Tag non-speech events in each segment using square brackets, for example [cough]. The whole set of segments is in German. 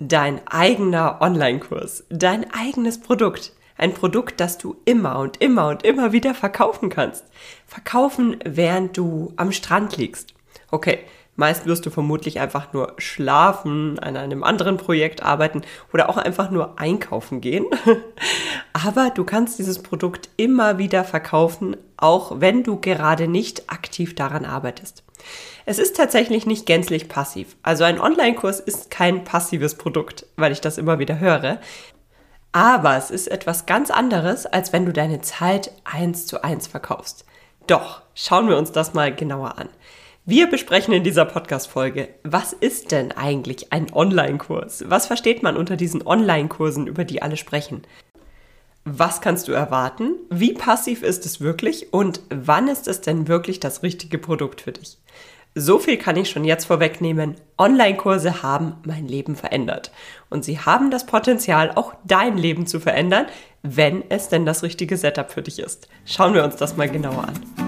Dein eigener Online-Kurs, dein eigenes Produkt. Ein Produkt, das du immer und immer und immer wieder verkaufen kannst. Verkaufen, während du am Strand liegst. Okay, meist wirst du vermutlich einfach nur schlafen, an einem anderen Projekt arbeiten oder auch einfach nur einkaufen gehen. [laughs] Aber du kannst dieses Produkt immer wieder verkaufen, auch wenn du gerade nicht aktiv daran arbeitest. Es ist tatsächlich nicht gänzlich passiv. Also ein Online-Kurs ist kein passives Produkt, weil ich das immer wieder höre. Aber es ist etwas ganz anderes, als wenn du deine Zeit eins zu eins verkaufst. Doch, schauen wir uns das mal genauer an. Wir besprechen in dieser Podcast-Folge, was ist denn eigentlich ein Online-Kurs? Was versteht man unter diesen Online-Kursen, über die alle sprechen? Was kannst du erwarten? Wie passiv ist es wirklich? Und wann ist es denn wirklich das richtige Produkt für dich? So viel kann ich schon jetzt vorwegnehmen. Online-Kurse haben mein Leben verändert. Und sie haben das Potenzial, auch dein Leben zu verändern, wenn es denn das richtige Setup für dich ist. Schauen wir uns das mal genauer an.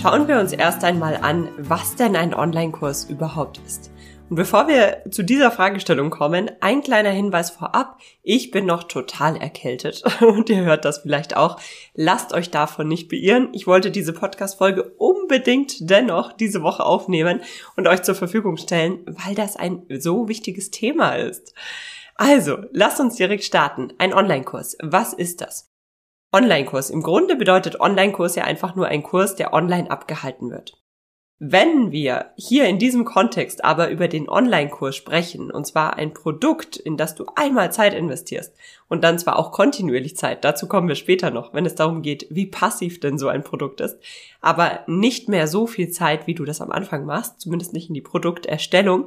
Schauen wir uns erst einmal an, was denn ein Online-Kurs überhaupt ist. Und bevor wir zu dieser Fragestellung kommen, ein kleiner Hinweis vorab. Ich bin noch total erkältet [laughs] und ihr hört das vielleicht auch. Lasst euch davon nicht beirren. Ich wollte diese Podcast-Folge unbedingt dennoch diese Woche aufnehmen und euch zur Verfügung stellen, weil das ein so wichtiges Thema ist. Also, lasst uns direkt starten. Ein Online-Kurs. Was ist das? Online-Kurs. Im Grunde bedeutet Online-Kurs ja einfach nur ein Kurs, der online abgehalten wird. Wenn wir hier in diesem Kontext aber über den Online-Kurs sprechen, und zwar ein Produkt, in das du einmal Zeit investierst und dann zwar auch kontinuierlich Zeit, dazu kommen wir später noch, wenn es darum geht, wie passiv denn so ein Produkt ist, aber nicht mehr so viel Zeit, wie du das am Anfang machst, zumindest nicht in die Produkterstellung,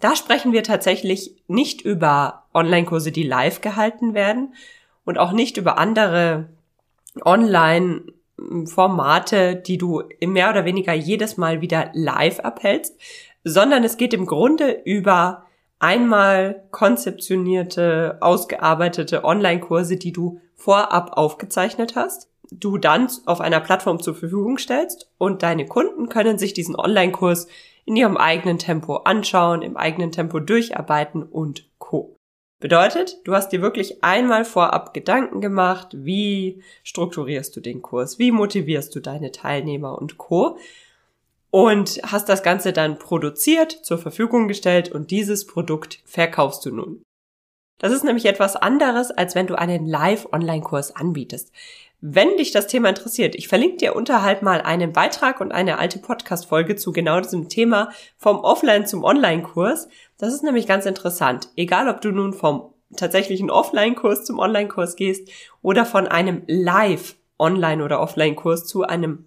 da sprechen wir tatsächlich nicht über Online-Kurse, die live gehalten werden und auch nicht über andere Online- Formate, die du mehr oder weniger jedes Mal wieder live abhältst, sondern es geht im Grunde über einmal konzeptionierte, ausgearbeitete Online-Kurse, die du vorab aufgezeichnet hast, du dann auf einer Plattform zur Verfügung stellst und deine Kunden können sich diesen Online-Kurs in ihrem eigenen Tempo anschauen, im eigenen Tempo durcharbeiten und co. Bedeutet, du hast dir wirklich einmal vorab Gedanken gemacht, wie strukturierst du den Kurs, wie motivierst du deine Teilnehmer und Co. Und hast das Ganze dann produziert, zur Verfügung gestellt und dieses Produkt verkaufst du nun. Das ist nämlich etwas anderes, als wenn du einen Live-Online-Kurs anbietest. Wenn dich das Thema interessiert, ich verlinke dir unterhalb mal einen Beitrag und eine alte Podcast-Folge zu genau diesem Thema vom Offline zum Online-Kurs. Das ist nämlich ganz interessant. Egal, ob du nun vom tatsächlichen Offline-Kurs zum Online-Kurs gehst oder von einem Live-Online- oder Offline-Kurs zu einem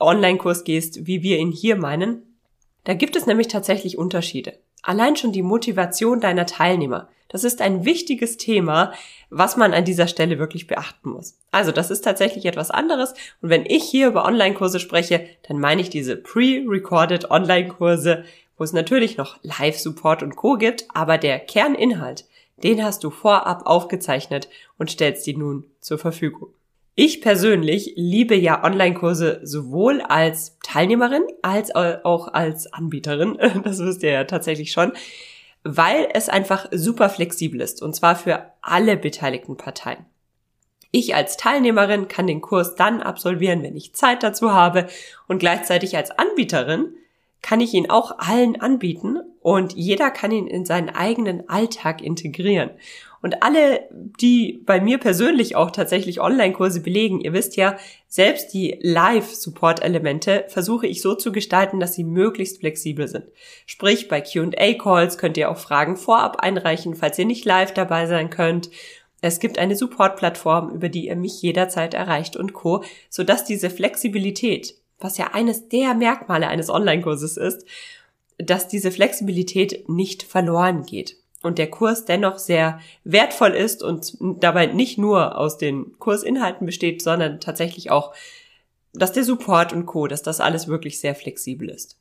Online-Kurs gehst, wie wir ihn hier meinen, da gibt es nämlich tatsächlich Unterschiede. Allein schon die Motivation deiner Teilnehmer. Das ist ein wichtiges Thema, was man an dieser Stelle wirklich beachten muss. Also das ist tatsächlich etwas anderes. Und wenn ich hier über Online-Kurse spreche, dann meine ich diese pre-recorded Online-Kurse, wo es natürlich noch Live-Support und Co gibt, aber der Kerninhalt, den hast du vorab aufgezeichnet und stellst die nun zur Verfügung. Ich persönlich liebe ja Online-Kurse sowohl als Teilnehmerin als auch als Anbieterin. [laughs] Das wisst ihr ja tatsächlich schon, weil es einfach super flexibel ist und zwar für alle beteiligten Parteien. Ich als Teilnehmerin kann den Kurs dann absolvieren, wenn ich Zeit dazu habe und gleichzeitig als Anbieterin kann ich ihn auch allen anbieten und jeder kann ihn in seinen eigenen Alltag integrieren. Und alle, die bei mir persönlich auch tatsächlich Online-Kurse belegen, ihr wisst ja, selbst die Live-Support-Elemente versuche ich so zu gestalten, dass sie möglichst flexibel sind. Sprich, bei Q&A-Calls könnt ihr auch Fragen vorab einreichen, falls ihr nicht live dabei sein könnt. Es gibt eine Support-Plattform, über die ihr mich jederzeit erreicht und Co., sodass diese Flexibilität, was ja eines der Merkmale eines Online-Kurses ist, dass diese Flexibilität nicht verloren geht und der Kurs dennoch sehr wertvoll ist und dabei nicht nur aus den Kursinhalten besteht, sondern tatsächlich auch, dass der Support und Co., dass das alles wirklich sehr flexibel ist.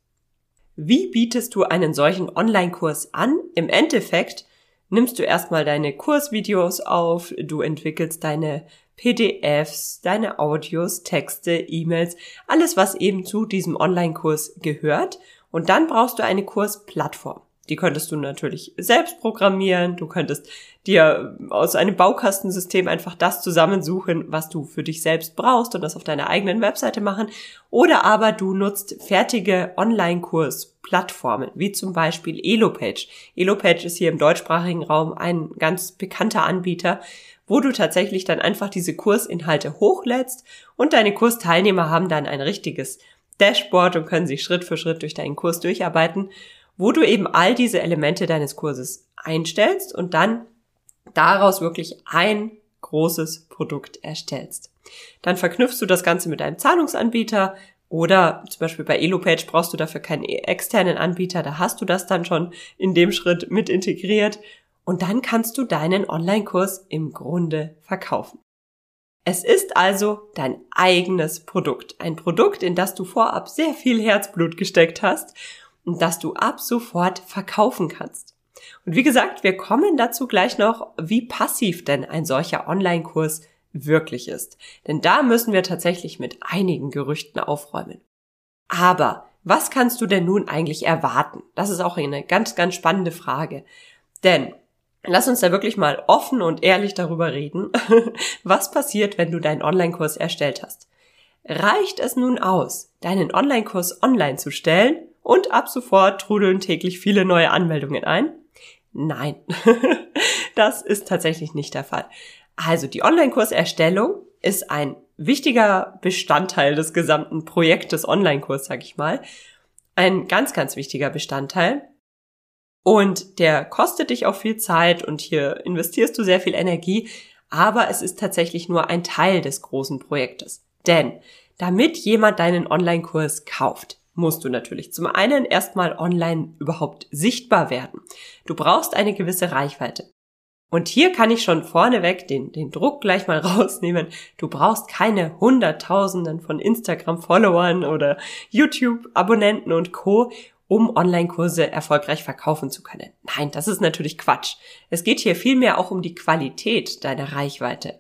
Wie bietest du einen solchen Online-Kurs an? Im Endeffekt nimmst du erstmal deine Kursvideos auf, du entwickelst deine PDFs, deine Audios, Texte, E-Mails, alles, was eben zu diesem Online-Kurs gehört. Und dann brauchst du eine Kursplattform. Die könntest du natürlich selbst programmieren. Du könntest dir aus einem Baukastensystem einfach das zusammensuchen, was du für dich selbst brauchst und das auf deiner eigenen Webseite machen. Oder aber du nutzt fertige Online-Kurs-Plattformen, wie zum Beispiel Elopage. Elopage ist hier im deutschsprachigen Raum ein ganz bekannter Anbieter, wo du tatsächlich dann einfach diese Kursinhalte hochlädst und deine Kursteilnehmer haben dann ein richtiges Dashboard und können sich Schritt für Schritt durch deinen Kurs durcharbeiten wo du eben all diese Elemente deines Kurses einstellst und dann daraus wirklich ein großes Produkt erstellst. Dann verknüpfst du das Ganze mit einem Zahlungsanbieter oder zum Beispiel bei Elopage brauchst du dafür keinen externen Anbieter, da hast du das dann schon in dem Schritt mit integriert und dann kannst du deinen Online-Kurs im Grunde verkaufen. Es ist also dein eigenes Produkt, ein Produkt, in das du vorab sehr viel Herzblut gesteckt hast und das du ab sofort verkaufen kannst. Und wie gesagt, wir kommen dazu gleich noch, wie passiv denn ein solcher Online-Kurs wirklich ist. Denn da müssen wir tatsächlich mit einigen Gerüchten aufräumen. Aber was kannst du denn nun eigentlich erwarten? Das ist auch eine ganz, ganz spannende Frage. Denn lass uns da wirklich mal offen und ehrlich darüber reden, [laughs] was passiert, wenn du deinen Online-Kurs erstellt hast. Reicht es nun aus, deinen Online-Kurs online zu stellen und ab sofort trudeln täglich viele neue Anmeldungen ein? Nein, [laughs] das ist tatsächlich nicht der Fall. Also die Online-Kurserstellung ist ein wichtiger Bestandteil des gesamten Projektes Online-Kurs, sag ich mal. Ein ganz, ganz wichtiger Bestandteil. Und der kostet dich auch viel Zeit und hier investierst du sehr viel Energie, aber es ist tatsächlich nur ein Teil des großen Projektes. Denn damit jemand deinen Online-Kurs kauft, musst du natürlich zum einen erstmal online überhaupt sichtbar werden. Du brauchst eine gewisse Reichweite. Und hier kann ich schon vorneweg den, den Druck gleich mal [laughs] rausnehmen. Du brauchst keine Hunderttausenden von Instagram-Followern oder YouTube-Abonnenten und Co., um Online-Kurse erfolgreich verkaufen zu können. Nein, das ist natürlich Quatsch. Es geht hier vielmehr auch um die Qualität deiner Reichweite.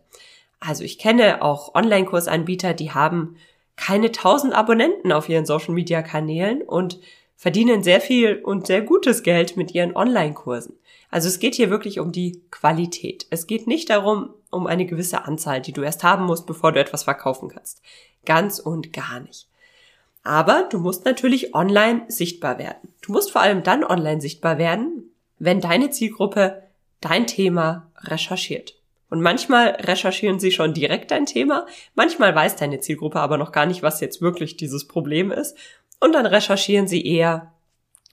Also ich kenne auch Online-Kursanbieter, die haben keine tausend Abonnenten auf ihren Social Media Kanälen und verdienen sehr viel und sehr gutes Geld mit ihren Online-Kursen. Also es geht hier wirklich um die Qualität. Es geht nicht darum, um eine gewisse Anzahl, die du erst haben musst, bevor du etwas verkaufen kannst. Ganz und gar nicht. Aber du musst natürlich online sichtbar werden. Du musst vor allem dann online sichtbar werden, wenn deine Zielgruppe dein Thema recherchiert. Und manchmal recherchieren sie schon direkt dein Thema, manchmal weiß deine Zielgruppe aber noch gar nicht, was jetzt wirklich dieses Problem ist. Und dann recherchieren sie eher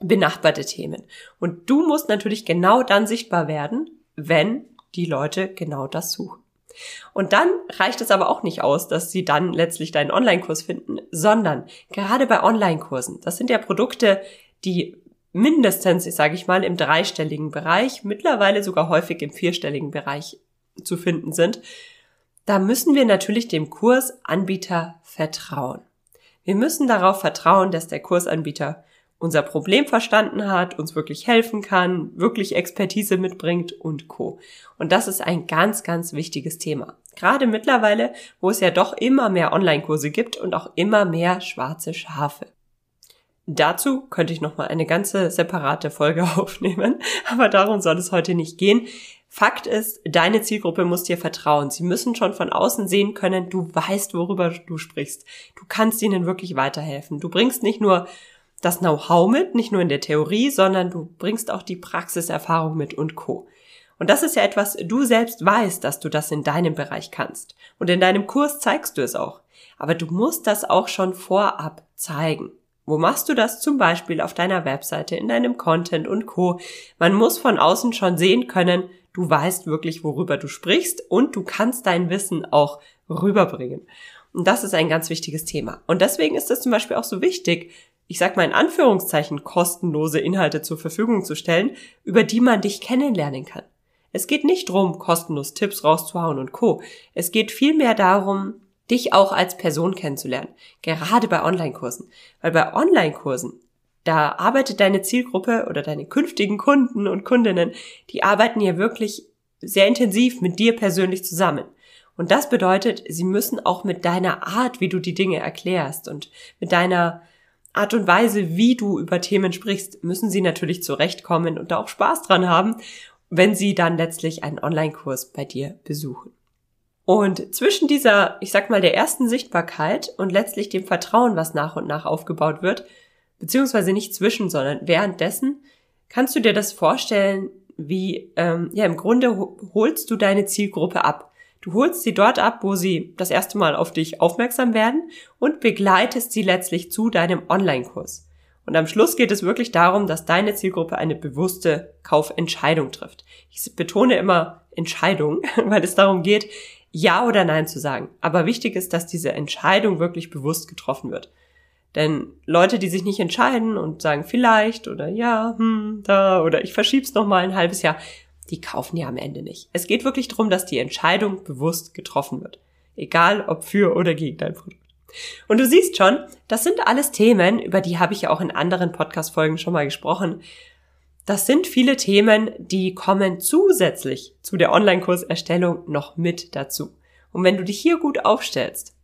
benachbarte Themen. Und du musst natürlich genau dann sichtbar werden, wenn die Leute genau das suchen. Und dann reicht es aber auch nicht aus, dass sie dann letztlich deinen Online-Kurs finden, sondern gerade bei Online-Kursen, das sind ja Produkte, die mindestens, sage ich mal, im dreistelligen Bereich, mittlerweile sogar häufig im vierstelligen Bereich zu finden sind, da müssen wir natürlich dem Kursanbieter vertrauen. Wir müssen darauf vertrauen, dass der Kursanbieter unser Problem verstanden hat, uns wirklich helfen kann, wirklich Expertise mitbringt und co. Und das ist ein ganz, ganz wichtiges Thema. Gerade mittlerweile, wo es ja doch immer mehr Online-Kurse gibt und auch immer mehr schwarze Schafe. Dazu könnte ich nochmal eine ganze separate Folge [laughs] aufnehmen, aber darum soll es heute nicht gehen. Fakt ist, deine Zielgruppe muss dir vertrauen. Sie müssen schon von außen sehen können, du weißt, worüber du sprichst. Du kannst ihnen wirklich weiterhelfen. Du bringst nicht nur das Know-how mit, nicht nur in der Theorie, sondern du bringst auch die Praxiserfahrung mit und Co. Und das ist ja etwas, du selbst weißt, dass du das in deinem Bereich kannst. Und in deinem Kurs zeigst du es auch. Aber du musst das auch schon vorab zeigen. Wo machst du das zum Beispiel auf deiner Webseite, in deinem Content und Co? Man muss von außen schon sehen können, du weißt wirklich, worüber du sprichst und du kannst dein Wissen auch rüberbringen. Und das ist ein ganz wichtiges Thema. Und deswegen ist es zum Beispiel auch so wichtig, ich sag mal in Anführungszeichen, kostenlose Inhalte zur Verfügung zu stellen, über die man dich kennenlernen kann. Es geht nicht darum, kostenlos Tipps rauszuhauen und Co. Es geht vielmehr darum, dich auch als Person kennenzulernen. Gerade bei Online-Kursen. Weil bei Online-Kursen, da arbeitet deine Zielgruppe oder deine künftigen Kunden und Kundinnen, die arbeiten hier wirklich sehr intensiv mit dir persönlich zusammen. Und das bedeutet, sie müssen auch mit deiner Art, wie du die Dinge erklärst und mit deiner Art und Weise, wie du über Themen sprichst, müssen sie natürlich zurechtkommen und da auch Spaß dran haben, wenn sie dann letztlich einen Online-Kurs bei dir besuchen. Und zwischen dieser, ich sag mal, der ersten Sichtbarkeit und letztlich dem Vertrauen, was nach und nach aufgebaut wird, beziehungsweise nicht zwischen, sondern währenddessen, kannst du dir das vorstellen, wie, ähm, ja, im Grunde holst du deine Zielgruppe ab. Du holst sie dort ab, wo sie das erste Mal auf dich aufmerksam werden und begleitest sie letztlich zu deinem Online-Kurs. Und am Schluss geht es wirklich darum, dass deine Zielgruppe eine bewusste Kaufentscheidung trifft. Ich betone immer Entscheidung, [laughs] weil es darum geht, Ja oder Nein zu sagen. Aber wichtig ist, dass diese Entscheidung wirklich bewusst getroffen wird. Denn Leute, die sich nicht entscheiden und sagen vielleicht oder ja, hm, da oder ich verschieb's noch mal ein halbes Jahr, die kaufen ja am Ende nicht. Es geht wirklich darum, dass die Entscheidung bewusst getroffen wird. Egal ob für oder gegen dein Produkt. Und du siehst schon, das sind alles Themen, über die habe ich ja auch in anderen Podcast-Folgen schon mal gesprochen. Das sind viele Themen, die kommen zusätzlich zu der Online-Kurserstellung noch mit dazu. Und wenn du dich hier gut aufstellst,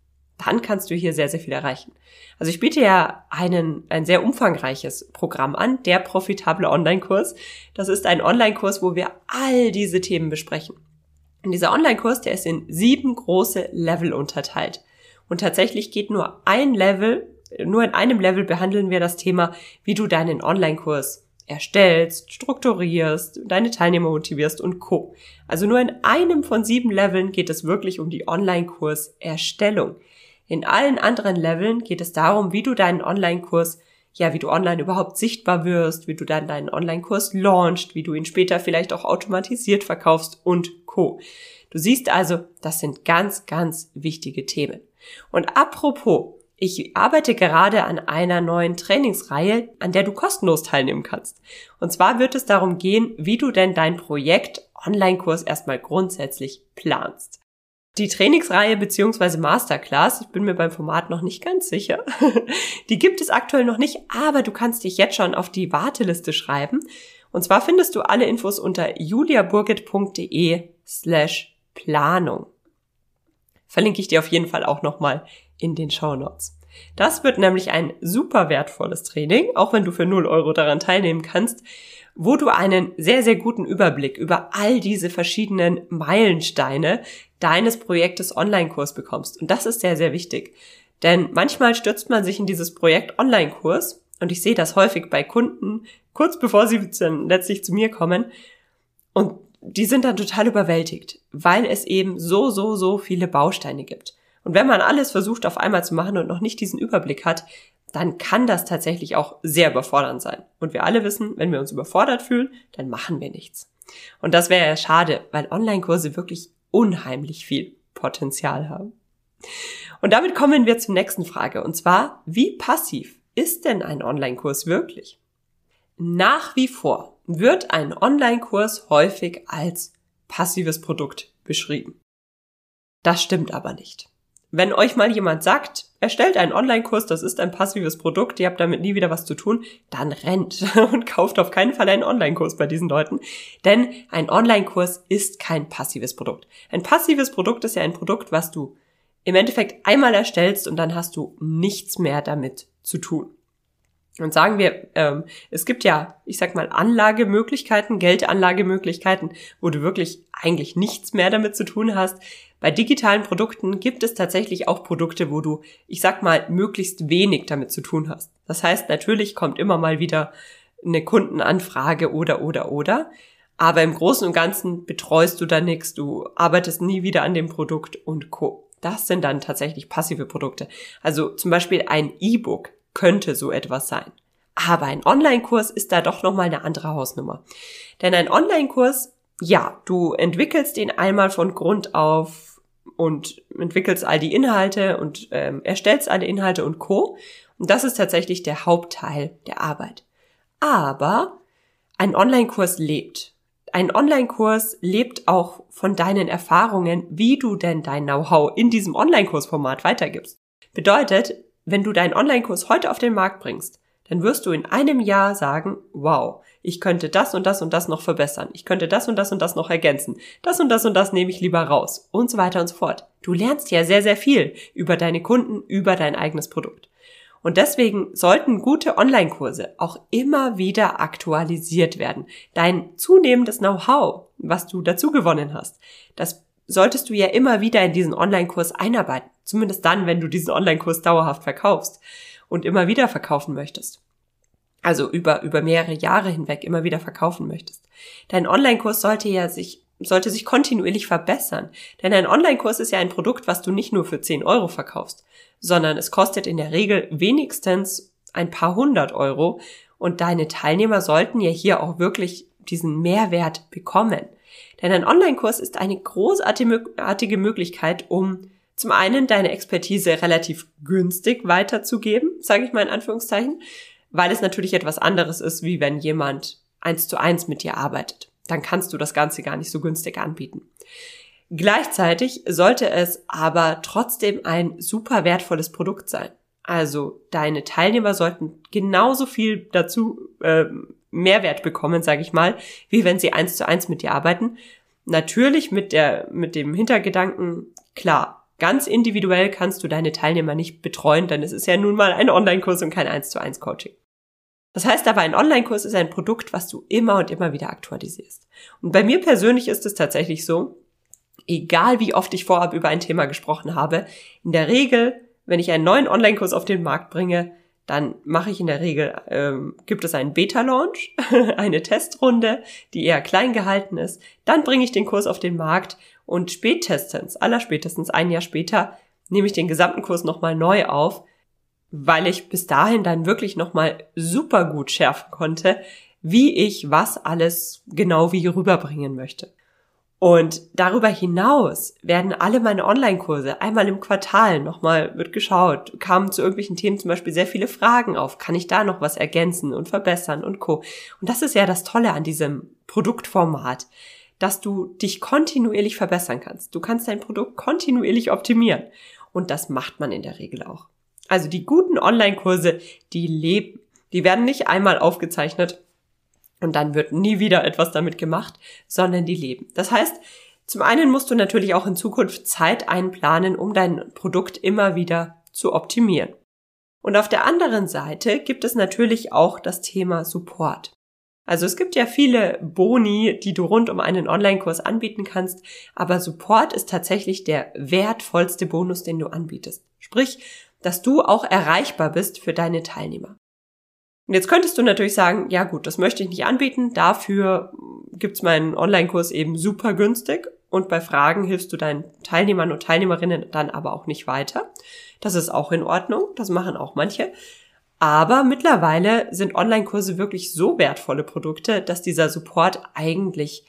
dann kannst du hier sehr, sehr viel erreichen. Also ich biete ja einen, ein sehr umfangreiches Programm an, der profitable Online-Kurs. Das ist ein Online-Kurs, wo wir all diese Themen besprechen. Und dieser Online-Kurs, der ist in sieben große Level unterteilt. Und tatsächlich geht nur ein Level, nur in einem Level behandeln wir das Thema, wie du deinen Online-Kurs erstellst, strukturierst, deine Teilnehmer motivierst und Co. Also nur in einem von sieben Leveln geht es wirklich um die Online-Kurs-Erstellung. In allen anderen Leveln geht es darum, wie du deinen Online-Kurs, ja, wie du online überhaupt sichtbar wirst, wie du dann deinen Online-Kurs launchst, wie du ihn später vielleicht auch automatisiert verkaufst und Co. Du siehst also, das sind ganz, ganz wichtige Themen. Und apropos, ich arbeite gerade an einer neuen Trainingsreihe, an der du kostenlos teilnehmen kannst. Und zwar wird es darum gehen, wie du denn dein Projekt Online-Kurs erstmal grundsätzlich planst. Die Trainingsreihe beziehungsweise Masterclass, ich bin mir beim Format noch nicht ganz sicher, [laughs] die gibt es aktuell noch nicht, aber du kannst dich jetzt schon auf die Warteliste schreiben. Und zwar findest du alle Infos unter juliaburgit.de slash Planung. Verlinke ich dir auf jeden Fall auch nochmal in den Show Notes. Das wird nämlich ein super wertvolles Training, auch wenn du für 0 Euro daran teilnehmen kannst, wo du einen sehr, sehr guten Überblick über all diese verschiedenen Meilensteine deines Projektes Online-Kurs bekommst. Und das ist sehr, sehr wichtig. Denn manchmal stürzt man sich in dieses Projekt Online-Kurs und ich sehe das häufig bei Kunden, kurz bevor sie dann letztlich zu mir kommen und die sind dann total überwältigt, weil es eben so, so, so viele Bausteine gibt. Und wenn man alles versucht auf einmal zu machen und noch nicht diesen Überblick hat, dann kann das tatsächlich auch sehr überfordernd sein. Und wir alle wissen, wenn wir uns überfordert fühlen, dann machen wir nichts. Und das wäre ja schade, weil Online-Kurse wirklich unheimlich viel Potenzial haben. Und damit kommen wir zur nächsten Frage, und zwar, wie passiv ist denn ein Online-Kurs wirklich? Nach wie vor wird ein Online-Kurs häufig als passives Produkt beschrieben. Das stimmt aber nicht. Wenn euch mal jemand sagt, erstellt einen Online-Kurs, das ist ein passives Produkt, ihr habt damit nie wieder was zu tun, dann rennt [laughs] und kauft auf keinen Fall einen Online-Kurs bei diesen Leuten. Denn ein Online-Kurs ist kein passives Produkt. Ein passives Produkt ist ja ein Produkt, was du im Endeffekt einmal erstellst und dann hast du nichts mehr damit zu tun. Und sagen wir, ähm, es gibt ja, ich sag mal, Anlagemöglichkeiten, Geldanlagemöglichkeiten, wo du wirklich eigentlich nichts mehr damit zu tun hast. Bei digitalen Produkten gibt es tatsächlich auch Produkte, wo du, ich sag mal, möglichst wenig damit zu tun hast. Das heißt, natürlich kommt immer mal wieder eine Kundenanfrage oder, oder, oder. Aber im Großen und Ganzen betreust du da nichts, du arbeitest nie wieder an dem Produkt und Co. Das sind dann tatsächlich passive Produkte. Also zum Beispiel ein E-Book könnte so etwas sein. Aber ein Online-Kurs ist da doch nochmal eine andere Hausnummer. Denn ein Online-Kurs ja, du entwickelst ihn einmal von Grund auf und entwickelst all die Inhalte und ähm, erstellst alle Inhalte und Co. Und das ist tatsächlich der Hauptteil der Arbeit. Aber ein Online-Kurs lebt. Ein Online-Kurs lebt auch von deinen Erfahrungen, wie du denn dein Know-how in diesem Online-Kursformat weitergibst. Bedeutet, wenn du deinen Online-Kurs heute auf den Markt bringst, dann wirst du in einem Jahr sagen, wow, ich könnte das und das und das noch verbessern, ich könnte das und das und das noch ergänzen, das und das und das nehme ich lieber raus und so weiter und so fort. Du lernst ja sehr, sehr viel über deine Kunden, über dein eigenes Produkt. Und deswegen sollten gute Online-Kurse auch immer wieder aktualisiert werden. Dein zunehmendes Know-how, was du dazu gewonnen hast, das solltest du ja immer wieder in diesen Online-Kurs einarbeiten. Zumindest dann, wenn du diesen Online-Kurs dauerhaft verkaufst und immer wieder verkaufen möchtest. Also über, über mehrere Jahre hinweg immer wieder verkaufen möchtest. Dein Online-Kurs sollte ja sich, sollte sich kontinuierlich verbessern. Denn ein Online-Kurs ist ja ein Produkt, was du nicht nur für 10 Euro verkaufst, sondern es kostet in der Regel wenigstens ein paar hundert Euro und deine Teilnehmer sollten ja hier auch wirklich diesen Mehrwert bekommen. Denn ein Online-Kurs ist eine großartige Möglichkeit, um zum einen deine Expertise relativ günstig weiterzugeben, sage ich mal in Anführungszeichen, weil es natürlich etwas anderes ist, wie wenn jemand eins zu eins mit dir arbeitet. Dann kannst du das Ganze gar nicht so günstig anbieten. Gleichzeitig sollte es aber trotzdem ein super wertvolles Produkt sein. Also deine Teilnehmer sollten genauso viel dazu äh, Mehrwert bekommen, sage ich mal, wie wenn sie eins zu eins mit dir arbeiten. Natürlich mit der mit dem Hintergedanken klar, ganz individuell kannst du deine Teilnehmer nicht betreuen, denn es ist ja nun mal ein Online-Kurs und kein eins zu eins Coaching. Das heißt aber, ein Online-Kurs ist ein Produkt, was du immer und immer wieder aktualisierst. Und bei mir persönlich ist es tatsächlich so, egal wie oft ich vorab über ein Thema gesprochen habe, in der Regel, wenn ich einen neuen Online-Kurs auf den Markt bringe, dann mache ich in der Regel, ähm, gibt es einen Beta-Launch, [laughs] eine Testrunde, die eher klein gehalten ist. Dann bringe ich den Kurs auf den Markt und spätestens, allerspätestens ein Jahr später, nehme ich den gesamten Kurs nochmal neu auf, weil ich bis dahin dann wirklich nochmal super gut schärfen konnte, wie ich was alles genau wie rüberbringen möchte. Und darüber hinaus werden alle meine Online-Kurse einmal im Quartal nochmal wird geschaut, kamen zu irgendwelchen Themen zum Beispiel sehr viele Fragen auf, kann ich da noch was ergänzen und verbessern und co. Und das ist ja das Tolle an diesem Produktformat, dass du dich kontinuierlich verbessern kannst. Du kannst dein Produkt kontinuierlich optimieren. Und das macht man in der Regel auch. Also die guten Online-Kurse, die leben, die werden nicht einmal aufgezeichnet und dann wird nie wieder etwas damit gemacht, sondern die leben. Das heißt, zum einen musst du natürlich auch in Zukunft Zeit einplanen, um dein Produkt immer wieder zu optimieren. Und auf der anderen Seite gibt es natürlich auch das Thema Support. Also es gibt ja viele Boni, die du rund um einen Online-Kurs anbieten kannst, aber Support ist tatsächlich der wertvollste Bonus, den du anbietest. Sprich, dass du auch erreichbar bist für deine Teilnehmer. Und jetzt könntest du natürlich sagen, ja gut, das möchte ich nicht anbieten, dafür gibt's meinen Online-Kurs eben super günstig und bei Fragen hilfst du deinen Teilnehmern und Teilnehmerinnen dann aber auch nicht weiter. Das ist auch in Ordnung, das machen auch manche. Aber mittlerweile sind Online-Kurse wirklich so wertvolle Produkte, dass dieser Support eigentlich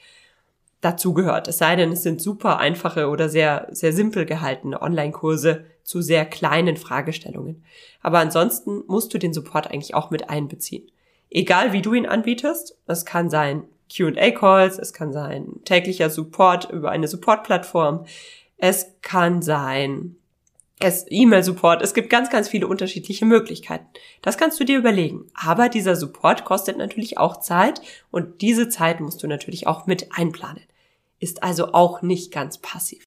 dazugehört. Es sei denn, es sind super einfache oder sehr, sehr simpel gehaltene Online-Kurse zu sehr kleinen Fragestellungen. Aber ansonsten musst du den Support eigentlich auch mit einbeziehen. Egal wie du ihn anbietest, es kann sein Q&A-Calls, es kann sein täglicher Support über eine Support-Plattform, es kann sein es E-Mail-Support, es gibt ganz, ganz viele unterschiedliche Möglichkeiten. Das kannst du dir überlegen. Aber dieser Support kostet natürlich auch Zeit und diese Zeit musst du natürlich auch mit einplanen. Ist also auch nicht ganz passiv.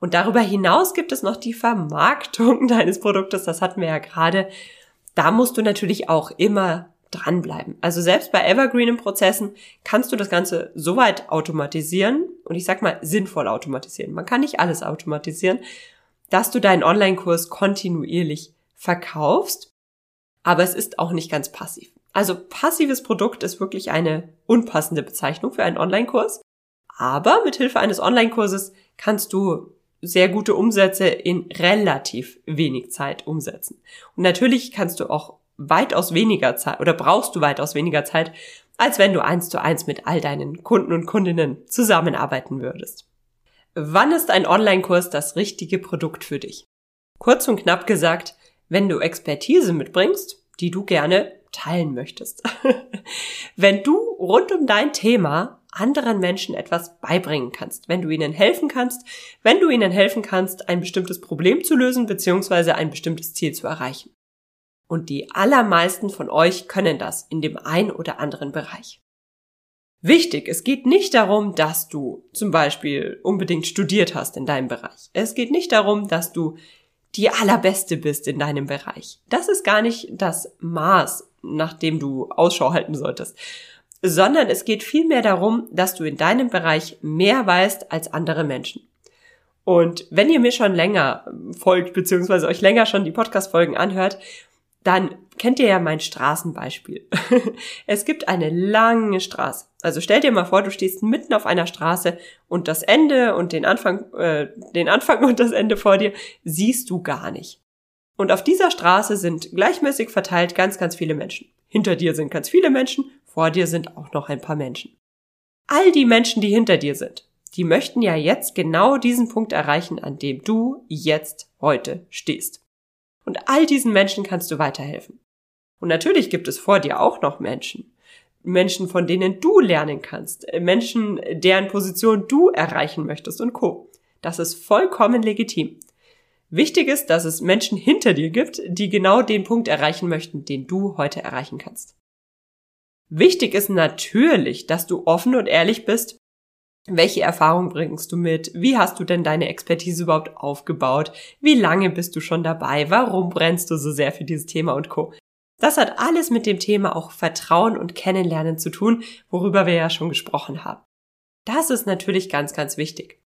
Und darüber hinaus gibt es noch die Vermarktung [laughs] deines Produktes, das hatten wir ja gerade. Da musst du natürlich auch immer dranbleiben. Also selbst bei evergreenen Prozessen kannst du das Ganze so weit automatisieren und ich sag mal sinnvoll automatisieren. Man kann nicht alles automatisieren, dass du deinen Online-Kurs kontinuierlich verkaufst, aber es ist auch nicht ganz passiv. Also passives Produkt ist wirklich eine unpassende Bezeichnung für einen Online-Kurs, aber mit Hilfe eines Online-Kurses kannst du sehr gute Umsätze in relativ wenig Zeit umsetzen. Und natürlich kannst du auch weitaus weniger Zeit oder brauchst du weitaus weniger Zeit, als wenn du eins zu eins mit all deinen Kunden und Kundinnen zusammenarbeiten würdest. Wann ist ein Online-Kurs das richtige Produkt für dich? Kurz und knapp gesagt, wenn du Expertise mitbringst, die du gerne teilen möchtest. [laughs] wenn du rund um dein Thema anderen Menschen etwas beibringen kannst, wenn du ihnen helfen kannst, wenn du ihnen helfen kannst, ein bestimmtes Problem zu lösen bzw. ein bestimmtes Ziel zu erreichen. Und die allermeisten von euch können das in dem ein oder anderen Bereich. Wichtig, es geht nicht darum, dass du zum Beispiel unbedingt studiert hast in deinem Bereich. Es geht nicht darum, dass du die allerbeste bist in deinem Bereich. Das ist gar nicht das Maß, nach dem du Ausschau halten solltest, sondern es geht vielmehr darum, dass du in deinem Bereich mehr weißt als andere Menschen. Und wenn ihr mir schon länger folgt, beziehungsweise euch länger schon die Podcast-Folgen anhört, dann kennt ihr ja mein Straßenbeispiel. [laughs] es gibt eine lange Straße. Also stell dir mal vor, du stehst mitten auf einer Straße und das Ende und den Anfang, äh, den Anfang [laughs] und das Ende vor dir siehst du gar nicht. Und auf dieser Straße sind gleichmäßig verteilt ganz, ganz viele Menschen. Hinter dir sind ganz viele Menschen, vor dir sind auch noch ein paar Menschen. All die Menschen, die hinter dir sind, die möchten ja jetzt genau diesen Punkt erreichen, an dem du jetzt heute stehst. Und all diesen Menschen kannst du weiterhelfen. Und natürlich gibt es vor dir auch noch Menschen. Menschen, von denen du lernen kannst. Menschen, deren Position du erreichen möchtest und Co. Das ist vollkommen legitim. Wichtig ist, dass es Menschen hinter dir gibt, die genau den Punkt erreichen möchten, den du heute erreichen kannst. Wichtig ist natürlich, dass du offen und ehrlich bist welche Erfahrung bringst du mit? Wie hast du denn deine Expertise überhaupt aufgebaut? Wie lange bist du schon dabei? Warum brennst du so sehr für dieses Thema und Co? Das hat alles mit dem Thema auch Vertrauen und Kennenlernen zu tun, worüber wir ja schon gesprochen haben. Das ist natürlich ganz, ganz wichtig.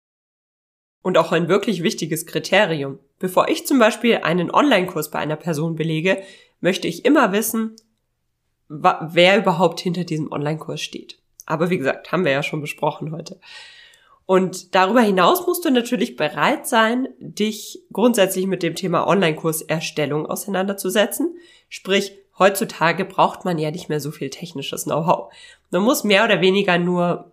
Und auch ein wirklich wichtiges Kriterium. Bevor ich zum Beispiel einen Online-Kurs bei einer Person belege, möchte ich immer wissen, wer überhaupt hinter diesem Online-Kurs steht. Aber wie gesagt, haben wir ja schon besprochen heute. Und darüber hinaus musst du natürlich bereit sein, dich grundsätzlich mit dem Thema Online-Kurserstellung auseinanderzusetzen. Sprich, heutzutage braucht man ja nicht mehr so viel technisches Know-how. Man muss mehr oder weniger nur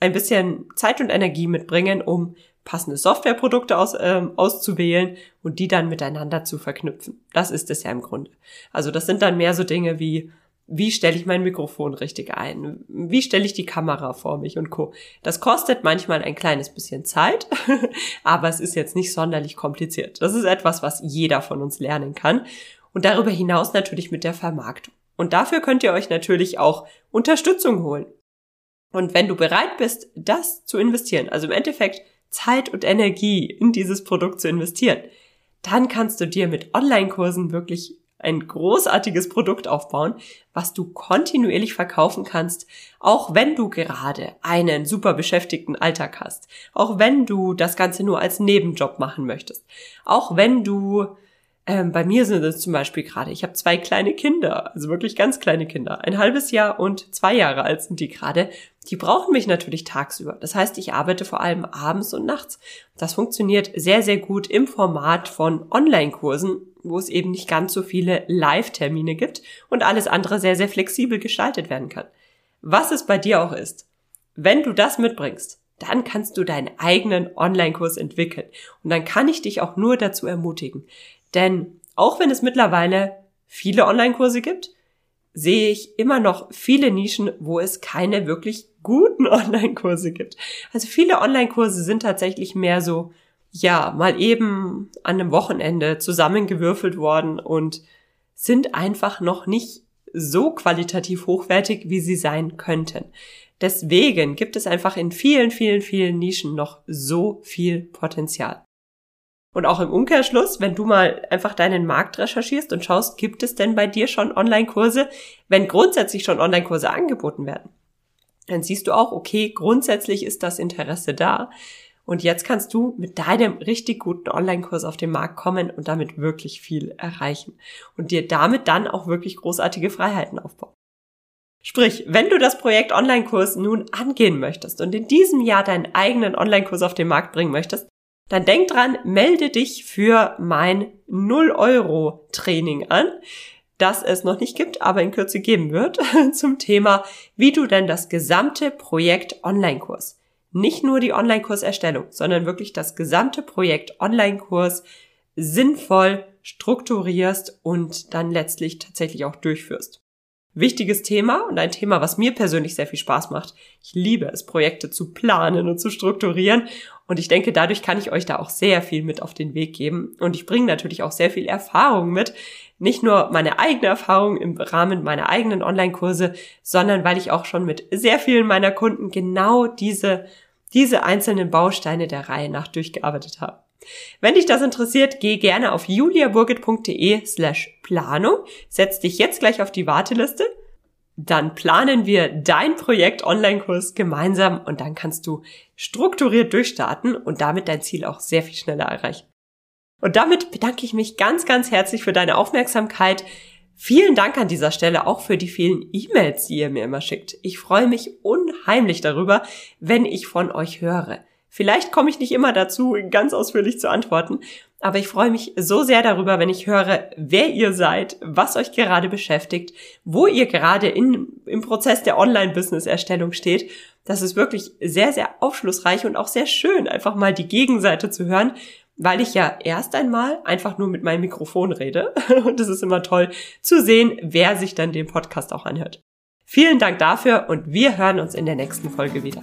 ein bisschen Zeit und Energie mitbringen, um passende Softwareprodukte aus, äh, auszuwählen und die dann miteinander zu verknüpfen. Das ist es ja im Grunde. Also das sind dann mehr so Dinge wie wie stelle ich mein Mikrofon richtig ein? Wie stelle ich die Kamera vor mich und Co. Das kostet manchmal ein kleines bisschen Zeit, [laughs] aber es ist jetzt nicht sonderlich kompliziert. Das ist etwas, was jeder von uns lernen kann. Und darüber hinaus natürlich mit der Vermarktung. Und dafür könnt ihr euch natürlich auch Unterstützung holen. Und wenn du bereit bist, das zu investieren, also im Endeffekt Zeit und Energie in dieses Produkt zu investieren, dann kannst du dir mit Online-Kursen wirklich ein großartiges Produkt aufbauen, was du kontinuierlich verkaufen kannst, auch wenn du gerade einen super beschäftigten Alltag hast, auch wenn du das Ganze nur als Nebenjob machen möchtest, auch wenn du ähm, bei mir sind es zum Beispiel gerade, ich habe zwei kleine Kinder, also wirklich ganz kleine Kinder, ein halbes Jahr und zwei Jahre alt sind die gerade. Die brauchen mich natürlich tagsüber. Das heißt, ich arbeite vor allem abends und nachts. Das funktioniert sehr, sehr gut im Format von Online-Kursen, wo es eben nicht ganz so viele Live-Termine gibt und alles andere sehr, sehr flexibel gestaltet werden kann. Was es bei dir auch ist, wenn du das mitbringst, dann kannst du deinen eigenen Online-Kurs entwickeln. Und dann kann ich dich auch nur dazu ermutigen. Denn auch wenn es mittlerweile viele Online-Kurse gibt, sehe ich immer noch viele Nischen, wo es keine wirklich guten [laughs] Online-Kurse gibt. Also viele Online-Kurse sind tatsächlich mehr so, ja, mal eben an einem Wochenende zusammengewürfelt worden und sind einfach noch nicht so qualitativ hochwertig, wie sie sein könnten. Deswegen gibt es einfach in vielen, vielen, vielen Nischen noch so viel Potenzial. Und auch im Umkehrschluss, wenn du mal einfach deinen Markt recherchierst und schaust, gibt es denn bei dir schon Online-Kurse, wenn grundsätzlich schon Online-Kurse angeboten werden, dann siehst du auch, okay, grundsätzlich ist das Interesse da. Und jetzt kannst du mit deinem richtig guten Online-Kurs auf den Markt kommen und damit wirklich viel erreichen und dir damit dann auch wirklich großartige Freiheiten aufbauen. Sprich, wenn du das Projekt Online-Kurs nun angehen möchtest und in diesem Jahr deinen eigenen Online-Kurs auf den Markt bringen möchtest, dann denk dran, melde dich für mein 0 Euro Training an. das es noch nicht gibt, aber in Kürze geben wird, [laughs] zum Thema, wie du denn das gesamte Projekt Online-Kurs, nicht nur die Online-Kurserstellung, sondern wirklich das gesamte Projekt Online-Kurs sinnvoll strukturierst und dann letztlich tatsächlich auch durchführst. Wichtiges Thema und ein Thema, was mir persönlich sehr viel Spaß macht. Ich liebe es, Projekte zu planen und zu strukturieren. Und ich denke, dadurch kann ich euch da auch sehr viel mit auf den Weg geben. Und ich bringe natürlich auch sehr viel Erfahrung mit. Nicht nur meine eigene Erfahrung im Rahmen meiner eigenen Online-Kurse, sondern weil ich auch schon mit sehr vielen meiner Kunden genau diese, diese einzelnen Bausteine der Reihe nach durchgearbeitet habe. Wenn dich das interessiert, geh gerne auf juliaburgit.de slash Planung, setz dich jetzt gleich auf die Warteliste, dann planen wir dein Projekt Online-Kurs gemeinsam und dann kannst du strukturiert durchstarten und damit dein Ziel auch sehr viel schneller erreichen. Und damit bedanke ich mich ganz, ganz herzlich für deine Aufmerksamkeit. Vielen Dank an dieser Stelle auch für die vielen E-Mails, die ihr mir immer schickt. Ich freue mich unheimlich darüber, wenn ich von euch höre. Vielleicht komme ich nicht immer dazu, ganz ausführlich zu antworten, aber ich freue mich so sehr darüber, wenn ich höre, wer ihr seid, was euch gerade beschäftigt, wo ihr gerade in, im Prozess der Online-Business-Erstellung steht. Das ist wirklich sehr, sehr aufschlussreich und auch sehr schön, einfach mal die Gegenseite zu hören, weil ich ja erst einmal einfach nur mit meinem Mikrofon rede. [laughs] Und es ist immer toll zu sehen, wer sich dann den Podcast auch anhört. Vielen Dank dafür und wir hören uns in der nächsten Folge wieder.